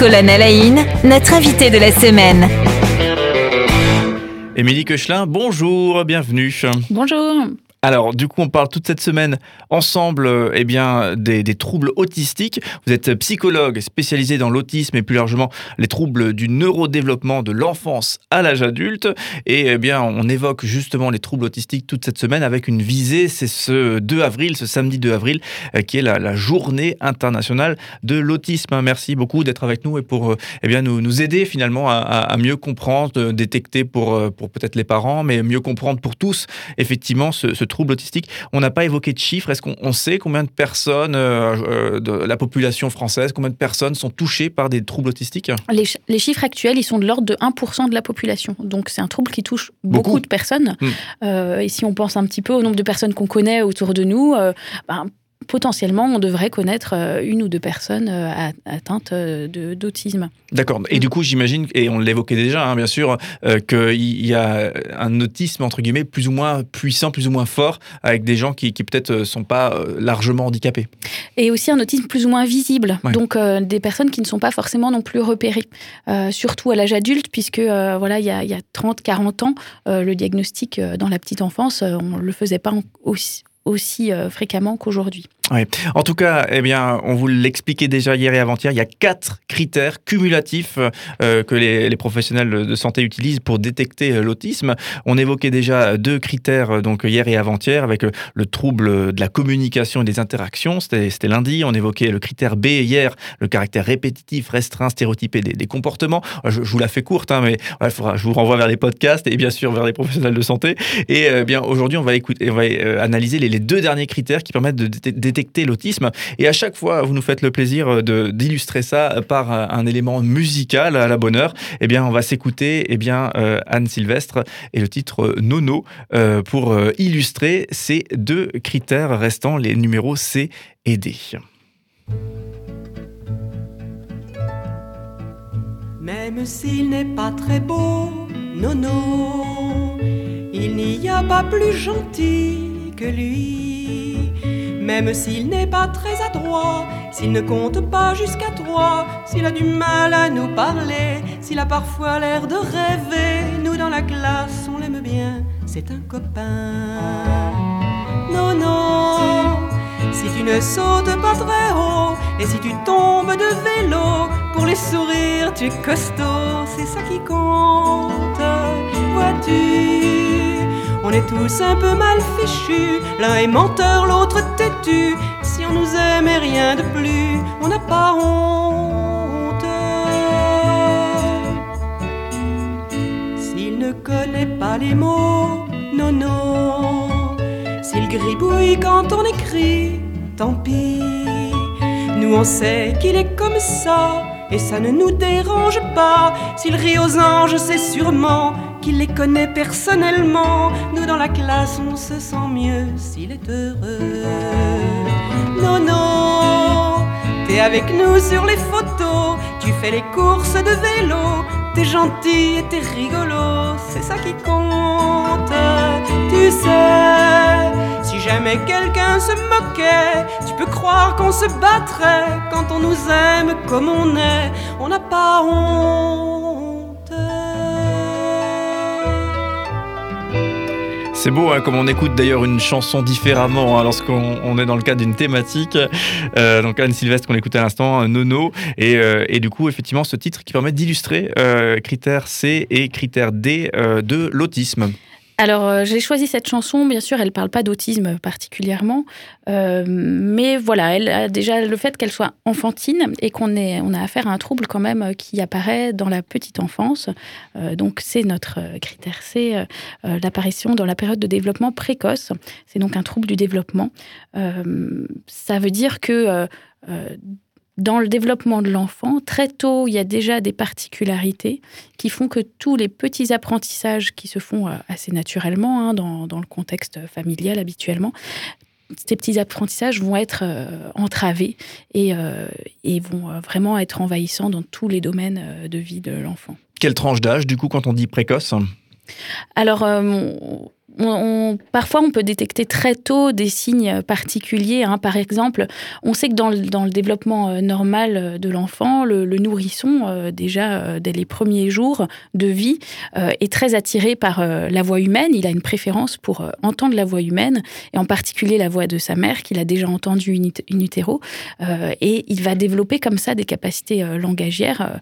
Colonne Alain, notre invité de la semaine. Émilie Koechlin, bonjour, bienvenue. Bonjour. Alors, du coup, on parle toute cette semaine ensemble euh, eh bien, des, troubles autistiques. Vous êtes psychologue spécialisé dans l'autisme et plus largement les troubles du neurodéveloppement de l'enfance à l'âge adulte. Et eh bien, on évoque justement les troubles autistiques toute cette semaine avec une visée. C'est ce 2 avril, ce samedi 2 avril, euh, qui est la, journée internationale de l'autisme. Merci beaucoup d'être avec nous et pour euh, eh bien, nous, aider finalement à, mieux comprendre, détecter pour, pour peut-être les parents, mais mieux comprendre pour tous, effectivement, ce, ce troubles autistiques. On n'a pas évoqué de chiffres. Est-ce qu'on sait combien de personnes euh, euh, de la population française, combien de personnes sont touchées par des troubles autistiques? Les, chiffres actuels, ils sont de l'ordre de 1% de la population. Donc c'est un trouble qui touche beaucoup, de personnes. Hmm. Euh, et si on pense un petit peu au nombre de personnes qu'on connaît autour de nous, ben, potentiellement, on devrait connaître euh, une ou deux personnes euh, atteintes euh, d'autisme. D'accord. Et du coup, j'imagine, et on l'évoquait déjà, hein, bien sûr, qu'il y a un autisme, entre guillemets, plus ou moins puissant, plus ou moins fort, avec des gens qui, peut-être ne sont pas largement handicapés. Et aussi un autisme plus ou moins visible. Donc, des personnes qui ne sont pas forcément non plus repérées, surtout à l'âge adulte, puisque voilà, il y a, a 30, 40 ans, le diagnostic dans la petite enfance, on ne le faisait pas aussi, aussi fréquemment qu'aujourd'hui. En tout cas, eh bien, on vous l'expliquait déjà hier et avant-hier, il y a quatre critères cumulatifs euh, que les, professionnels de santé utilisent pour détecter euh, l'autisme. On évoquait déjà deux critères euh, donc hier et avant-hier avec le trouble de la communication et des interactions. C'était lundi. On évoquait le critère B hier, le caractère répétitif, restreint, stéréotypé des, comportements. Je, vous la fais courte, hein, mais je vous renvoie vers les podcasts et bien sûr vers les professionnels de santé. Et bien aujourd'hui, on va écouter, on va analyser les, deux derniers critères qui permettent de détecter l'autisme. Et à chaque fois, vous nous faites le plaisir euh, d'illustrer ça par euh, un élément musical à la bonne heure. Eh bien, on va s'écouter eh bien euh, Anne Sylvestre et le titre Nono pour illustrer ces deux critères restants, les numéros C et D. Même s'il n'est pas très beau, Nono, il n'y a pas plus gentil que lui. Même s'il n'est pas très adroit, s'il ne compte pas jusqu'à trois, s'il a du mal à nous parler, s'il a parfois l'air de rêver, nous dans la classe on l'aime bien, c'est un copain. Non, non, si tu ne sautes pas très haut, et si tu tombes de vélo, pour les sourires tu es costaud, c'est ça qui compte, vois-tu. On est tous un peu mal fichus, l'un est menteur, l'autre Si on nous aimait rien de plus, on n'a pas honte. S'il ne connaît pas les mots, non, non. S'il gribouille quand on écrit, tant pis. Nous on sait qu'il est comme ça, et ça ne nous dérange pas. S'il rit aux anges, c'est sûrement qu'il les connaît personnellement. Nous dans la classe, on se sent mieux s'il est heureux. Non, non, t'es avec nous sur les photos, tu fais les courses de vélo, t'es gentil et t'es rigolo, c'est ça qui compte. Tu sais, jamais quelqu'un se moquait, tu peux croire qu'on se battrait quand on nous aime comme on est, on n'a pas honte. C'est beau, hein, comme on écoute d'ailleurs une chanson différemment hein, lorsqu'on est dans le cadre d'une thématique. Euh, donc Anne Sylvestre qu'on écoutait à l'instant, Nono, et, euh, et, du coup effectivement ce titre qui permet d'illustrer euh, critère C et critère D de l'autisme. Alors, euh, j'ai choisi cette chanson, bien sûr, elle ne parle pas d'autisme particulièrement, euh, mais voilà, elle a déjà le fait qu'elle soit enfantine et qu'on on a affaire à un trouble quand même euh, qui apparaît dans la petite enfance. donc, c'est notre critère, c'est l'apparition dans la période de développement précoce. C'est donc un trouble du développement. ça veut dire que dans le développement de l'enfant, très tôt, il y a déjà des particularités qui font que tous les petits apprentissages qui se font euh, assez naturellement hein, dans, le contexte familial habituellement, ces petits apprentissages vont être euh, entravés et, euh, et, vont vraiment être envahissants dans tous les domaines de vie de l'enfant. Quelle tranche d'âge, du coup, quand on dit précoce? Alors, on, parfois, on peut détecter très tôt des signes particuliers. Hein. Par exemple, on sait que dans le, développement normal de l'enfant, le, nourrisson, déjà dès les premiers jours de vie, est très attiré par la voix humaine. Il a une préférence pour entendre la voix humaine, et en particulier la voix de sa mère, qu'il a déjà entendue in, utero. et il va développer comme ça des capacités langagières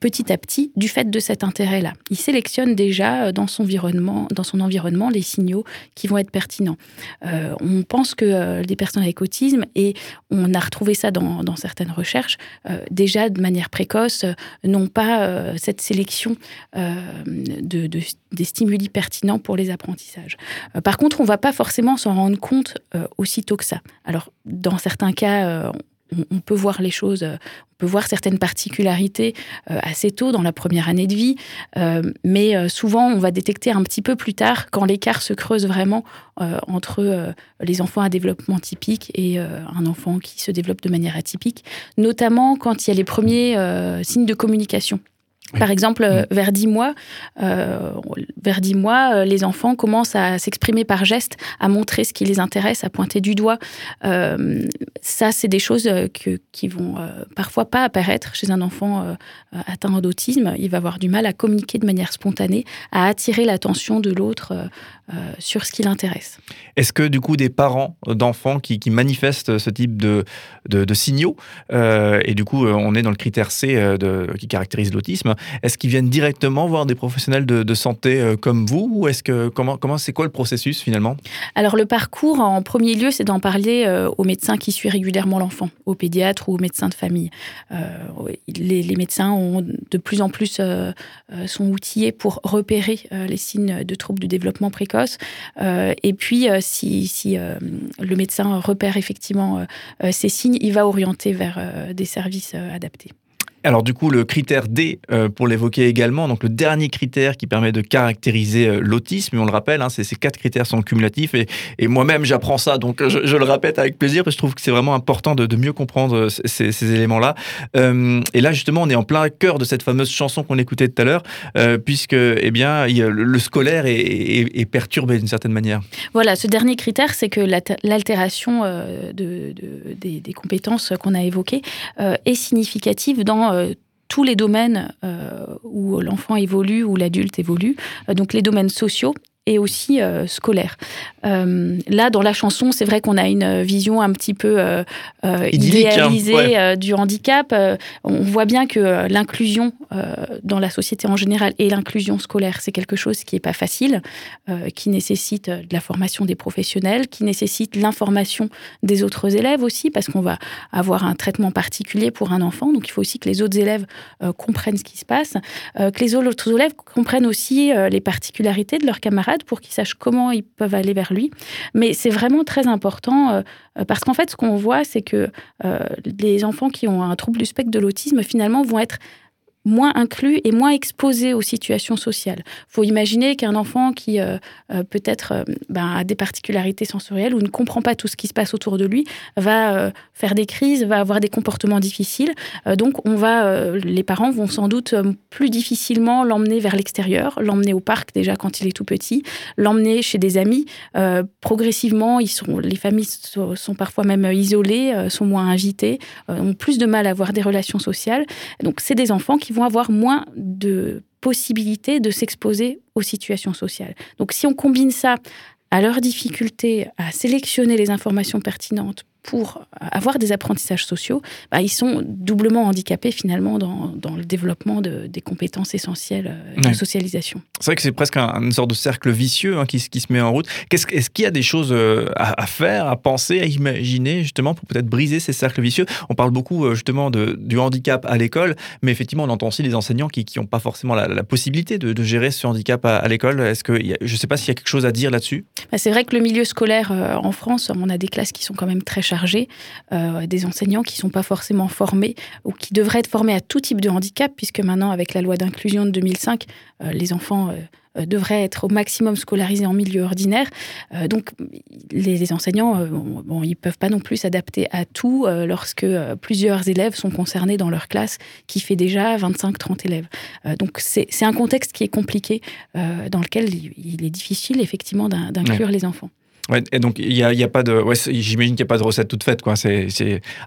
petit à petit du fait de cet intérêt-là. Il sélectionne déjà dans son environnement, dans son environnement les signaux qui vont être pertinents. Euh, on pense que euh, les personnes avec autisme, et on a retrouvé ça dans, certaines recherches, euh, déjà de manière précoce, n'ont pas cette sélection de, des stimuli pertinents pour les apprentissages. par contre, on ne va pas forcément s'en rendre compte aussitôt que ça. Alors, dans certains cas, on, peut voir les choses, euh, on peut voir certaines particularités euh, assez tôt dans la première année de vie, euh, mais souvent on va détecter un petit peu plus tard quand l'écart se creuse vraiment entre les enfants à développement typique et un enfant qui se développe de manière atypique, notamment quand il y a les premiers signes de communication. Par exemple, euh, vers 10 mois, euh, vers 10 mois, euh, les enfants commencent à s'exprimer par gestes, à montrer ce qui les intéresse, à pointer du doigt. ça, c'est des choses que, qui vont parfois pas apparaître chez un enfant atteint d'autisme. Il va avoir du mal à communiquer de manière spontanée, à attirer l'attention de l'autre sur ce qui l'intéresse. Est-ce que du coup des parents d'enfants qui, manifestent ce type de, de, signaux, et du coup on est dans le critère C de, qui caractérise l'autisme, est-ce qu'ils viennent directement voir des professionnels de, santé euh, comme vous ou est-ce que comment comment c'est quoi le processus finalement? Alors le parcours en premier lieu, c'est d'en parler euh, aux médecins qui suivent régulièrement l'enfant, aux pédiatres ou aux médecins de famille. Euh, les, médecins ont de plus en plus sont outillés pour repérer les signes de troubles du développement précoce. et puis si le médecin repère effectivement ces signes, il va orienter vers des services adaptés. Alors du coup, le critère D, euh, pour l'évoquer également, donc le dernier critère qui permet de caractériser euh, l'autisme, on le rappelle, hein, ces quatre critères sont cumulatifs, et, moi-même j'apprends ça, donc je, le répète avec plaisir, parce que je trouve que c'est vraiment important de, mieux comprendre euh, ces, éléments-là. et là justement, on est en plein cœur de cette fameuse chanson qu'on écoutait tout à l'heure, puisque eh bien, le, scolaire est, perturbé d'une certaine manière. Voilà, ce dernier critère, c'est que l'altération de, des, compétences qu'on a évoquées est significative dans euh, tous les domaines euh, où l'enfant évolue, où l'adulte évolue, euh, donc les domaines sociaux et aussi euh, scolaire. Euh, là, dans la chanson, c'est vrai qu'on a une vision un petit peu euh, hein, idéalisée du handicap. on voit bien que l'inclusion dans la société en général et l'inclusion scolaire, c'est quelque chose qui n'est pas facile, qui nécessite de la formation des professionnels, qui nécessite l'information des autres élèves aussi, parce qu'on va avoir un traitement particulier pour un enfant. Donc, il faut aussi que les autres élèves comprennent ce qui se passe, que les autres élèves comprennent aussi les particularités de leurs camarades pour qu'ils sachent comment ils peuvent aller vers lui. Mais c'est vraiment très important euh, parce qu'en fait, ce qu'on voit, c'est que euh, les enfants qui ont un trouble du spectre de l'autisme, finalement, vont être moins inclus et moins exposés aux situations sociales. Il faut imaginer qu'un enfant qui euh, euh, peut-être euh, ben, a des particularités sensorielles ou ne comprend pas tout ce qui se passe autour de lui va faire des crises, va avoir des comportements difficiles. donc, on va, les parents vont sans doute plus difficilement l'emmener vers l'extérieur, l'emmener au parc déjà quand il est tout petit, l'emmener chez des amis. progressivement, ils sont, les familles sont, sont parfois même isolées, sont moins invitées, ont plus de mal à avoir des relations sociales. Donc, c'est des enfants qui vont avoir moins de possibilités de s'exposer aux situations sociales. Donc si on combine ça à leur difficulté à sélectionner les informations pertinentes pour avoir des apprentissages sociaux, bah, ils sont doublement handicapés finalement dans, dans le développement de, des compétences essentielles euh, de socialisation. C'est vrai que c'est presque un, une sorte de cercle vicieux hein, qui, qui, se met en route. Est-ce qu'il y a des choses euh, à, faire, à penser, à imaginer justement pour peut-être briser ces cercles vicieux? On parle beaucoup euh, justement de, du handicap à l'école, mais effectivement on entend aussi les enseignants qui n'ont pas forcément la, possibilité de, de, gérer ce handicap à, l'école. Est-ce que je ne sais pas s'il y a quelque chose à dire là-dessus bah, C'est vrai que le milieu scolaire en France, on a des classes qui sont quand même très chargées. Euh, des enseignants qui ne sont pas forcément formés ou qui devraient être formés à tout type de handicap, puisque maintenant, avec la loi d'inclusion de 2005, euh, les enfants devraient être au maximum scolarisés en milieu ordinaire. donc les, enseignants, bon, ils peuvent pas non plus s'adapter à tout lorsque plusieurs élèves sont concernés dans leur classe qui fait déjà 25-30 élèves. donc c'est un contexte qui est compliqué dans lequel il est difficile effectivement d'inclure les enfants. Ouais, et donc, il a, y a, pas de. Ouais, j'imagine qu'il n'y a pas de recette toute faite. Quoi. C'est,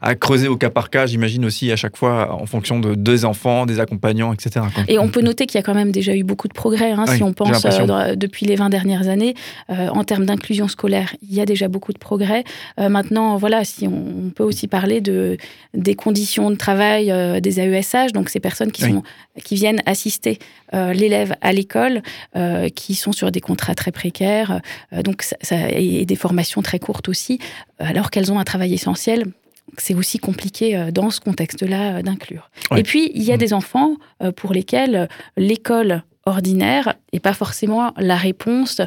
à creuser au cas par cas, j'imagine aussi à chaque fois en fonction de deux enfants, des accompagnants, etc. Et on peut noter qu'il y a quand même déjà eu beaucoup de progrès. Hein, si on pense euh, depuis les 20 dernières années, euh, en termes d'inclusion scolaire, il y a déjà beaucoup de progrès. Euh, maintenant, voilà, si on, peut aussi parler de, des conditions de travail des AESH, donc ces personnes qui, sont, qui viennent assister l'élève à l'école, qui sont sur des contrats très précaires. donc, ça, ça et, des formations très courtes aussi, alors qu'elles ont un travail essentiel c'est aussi compliqué euh, dans ce contexte-là euh, d'inclure. Et puis, il y a mmh. des enfants euh, pour lesquels l'école ordinaire n'est pas forcément la réponse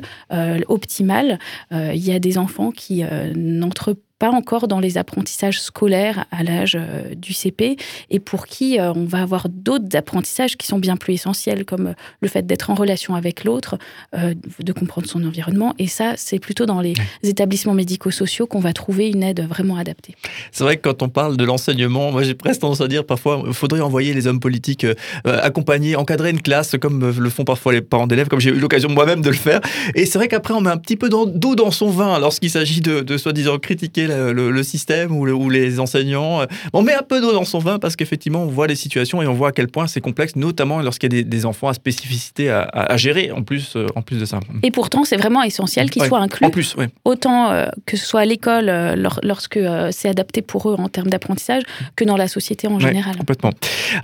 optimale. il y a des enfants qui n'entrent pas encore dans les apprentissages scolaires à l'âge euh, du CP et pour qui euh, on va avoir d'autres apprentissages qui sont bien plus essentiels, comme euh, le fait d'être en relation avec l'autre, de comprendre son environnement. Et ça, c'est plutôt dans les établissements médico-sociaux qu'on va trouver une aide vraiment adaptée. C'est vrai que quand on parle de l'enseignement, moi j'ai presque tendance à dire parfois, il faudrait envoyer les hommes politiques accompagner, encadrer une classe comme le font parfois les parents d'élèves, comme j'ai eu l'occasion moi-même de le faire. Et c'est vrai qu'après, on met un petit peu d'eau dans son vin lorsqu'il s'agit de, de soi-disant critiquer le, système ou, les enseignants. On met un peu d'eau dans son vin parce qu'effectivement, on voit les situations et on voit à quel point c'est complexe, notamment lorsqu'il y a des, enfants à spécificité à, gérer en plus, euh, en plus de ça. Et pourtant, c'est vraiment essentiel qu'ils soient inclus. En plus, Autant euh, que ce soit à l'école, euh, lorsque c'est adapté pour eux en termes d'apprentissage, que dans la société en général. Complètement.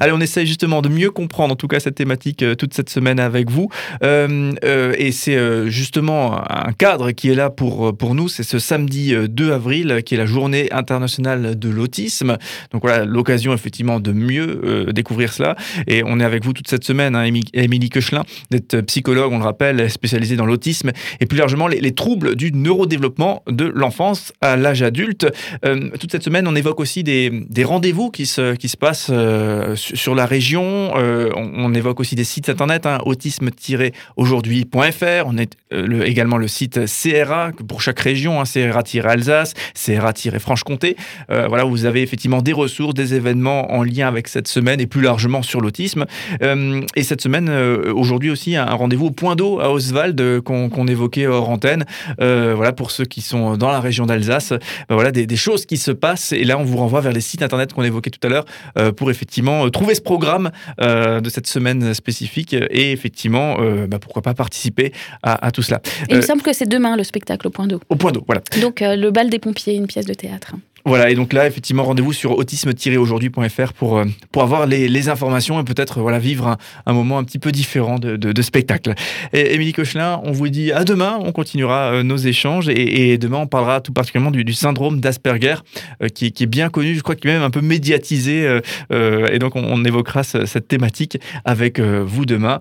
Allez, on essaye justement de mieux comprendre en tout cas cette thématique toute cette semaine avec vous. et c'est justement un cadre qui est là pour, pour nous. C'est ce samedi 2 avril qui est la journée internationale de l'autisme. Donc voilà, l'occasion effectivement de mieux euh, découvrir cela. Et on est avec vous toute cette semaine, hein, Émilie Koechlin, d'être psychologue, on le rappelle, spécialisée dans l'autisme et plus largement les, troubles du neurodéveloppement de l'enfance à l'âge adulte. Euh, toute cette semaine, on évoque aussi des, rendez-vous qui se, qui se passent euh, sur la région. On, évoque aussi des sites internet, hein, autisme-aujourd'hui.fr. On est également le site CRA pour chaque région, hein, CRA-Alsace, CRA Franche-Comté. Euh, voilà, vous avez effectivement des ressources, des événements en lien avec cette semaine et plus largement sur l'autisme. Euh, et cette semaine, euh, aujourd'hui aussi, un rendez-vous au point d'eau à Oswald qu'on évoquait hors antenne. voilà, pour ceux qui sont dans la région d'Alsace, voilà des, choses qui se passent. Et là, on vous renvoie vers les sites internet qu'on évoquait tout à l'heure pour effectivement trouver ce programme de cette semaine spécifique et effectivement, bah, pourquoi pas participer à, tout cela. il me semble que c'est demain le spectacle au point d'eau. Au point d'eau, voilà. Donc le bal des pompiers, une pièce de théâtre. Voilà, et donc là, effectivement, rendez-vous sur autisme-aujourd'hui.fr pour, euh, pour avoir les, informations et peut-être voilà, vivre un, moment un petit peu différent de, spectacle. Et Émilie Cochelin, on vous dit à demain, on continuera euh, nos échanges et, demain, on parlera tout particulièrement du, syndrome d'Asperger, euh, qui, est bien connu, je crois qu'il est même un peu médiatisé, et donc on, évoquera cette thématique avec vous demain.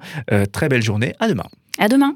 très belle journée, à demain. À demain.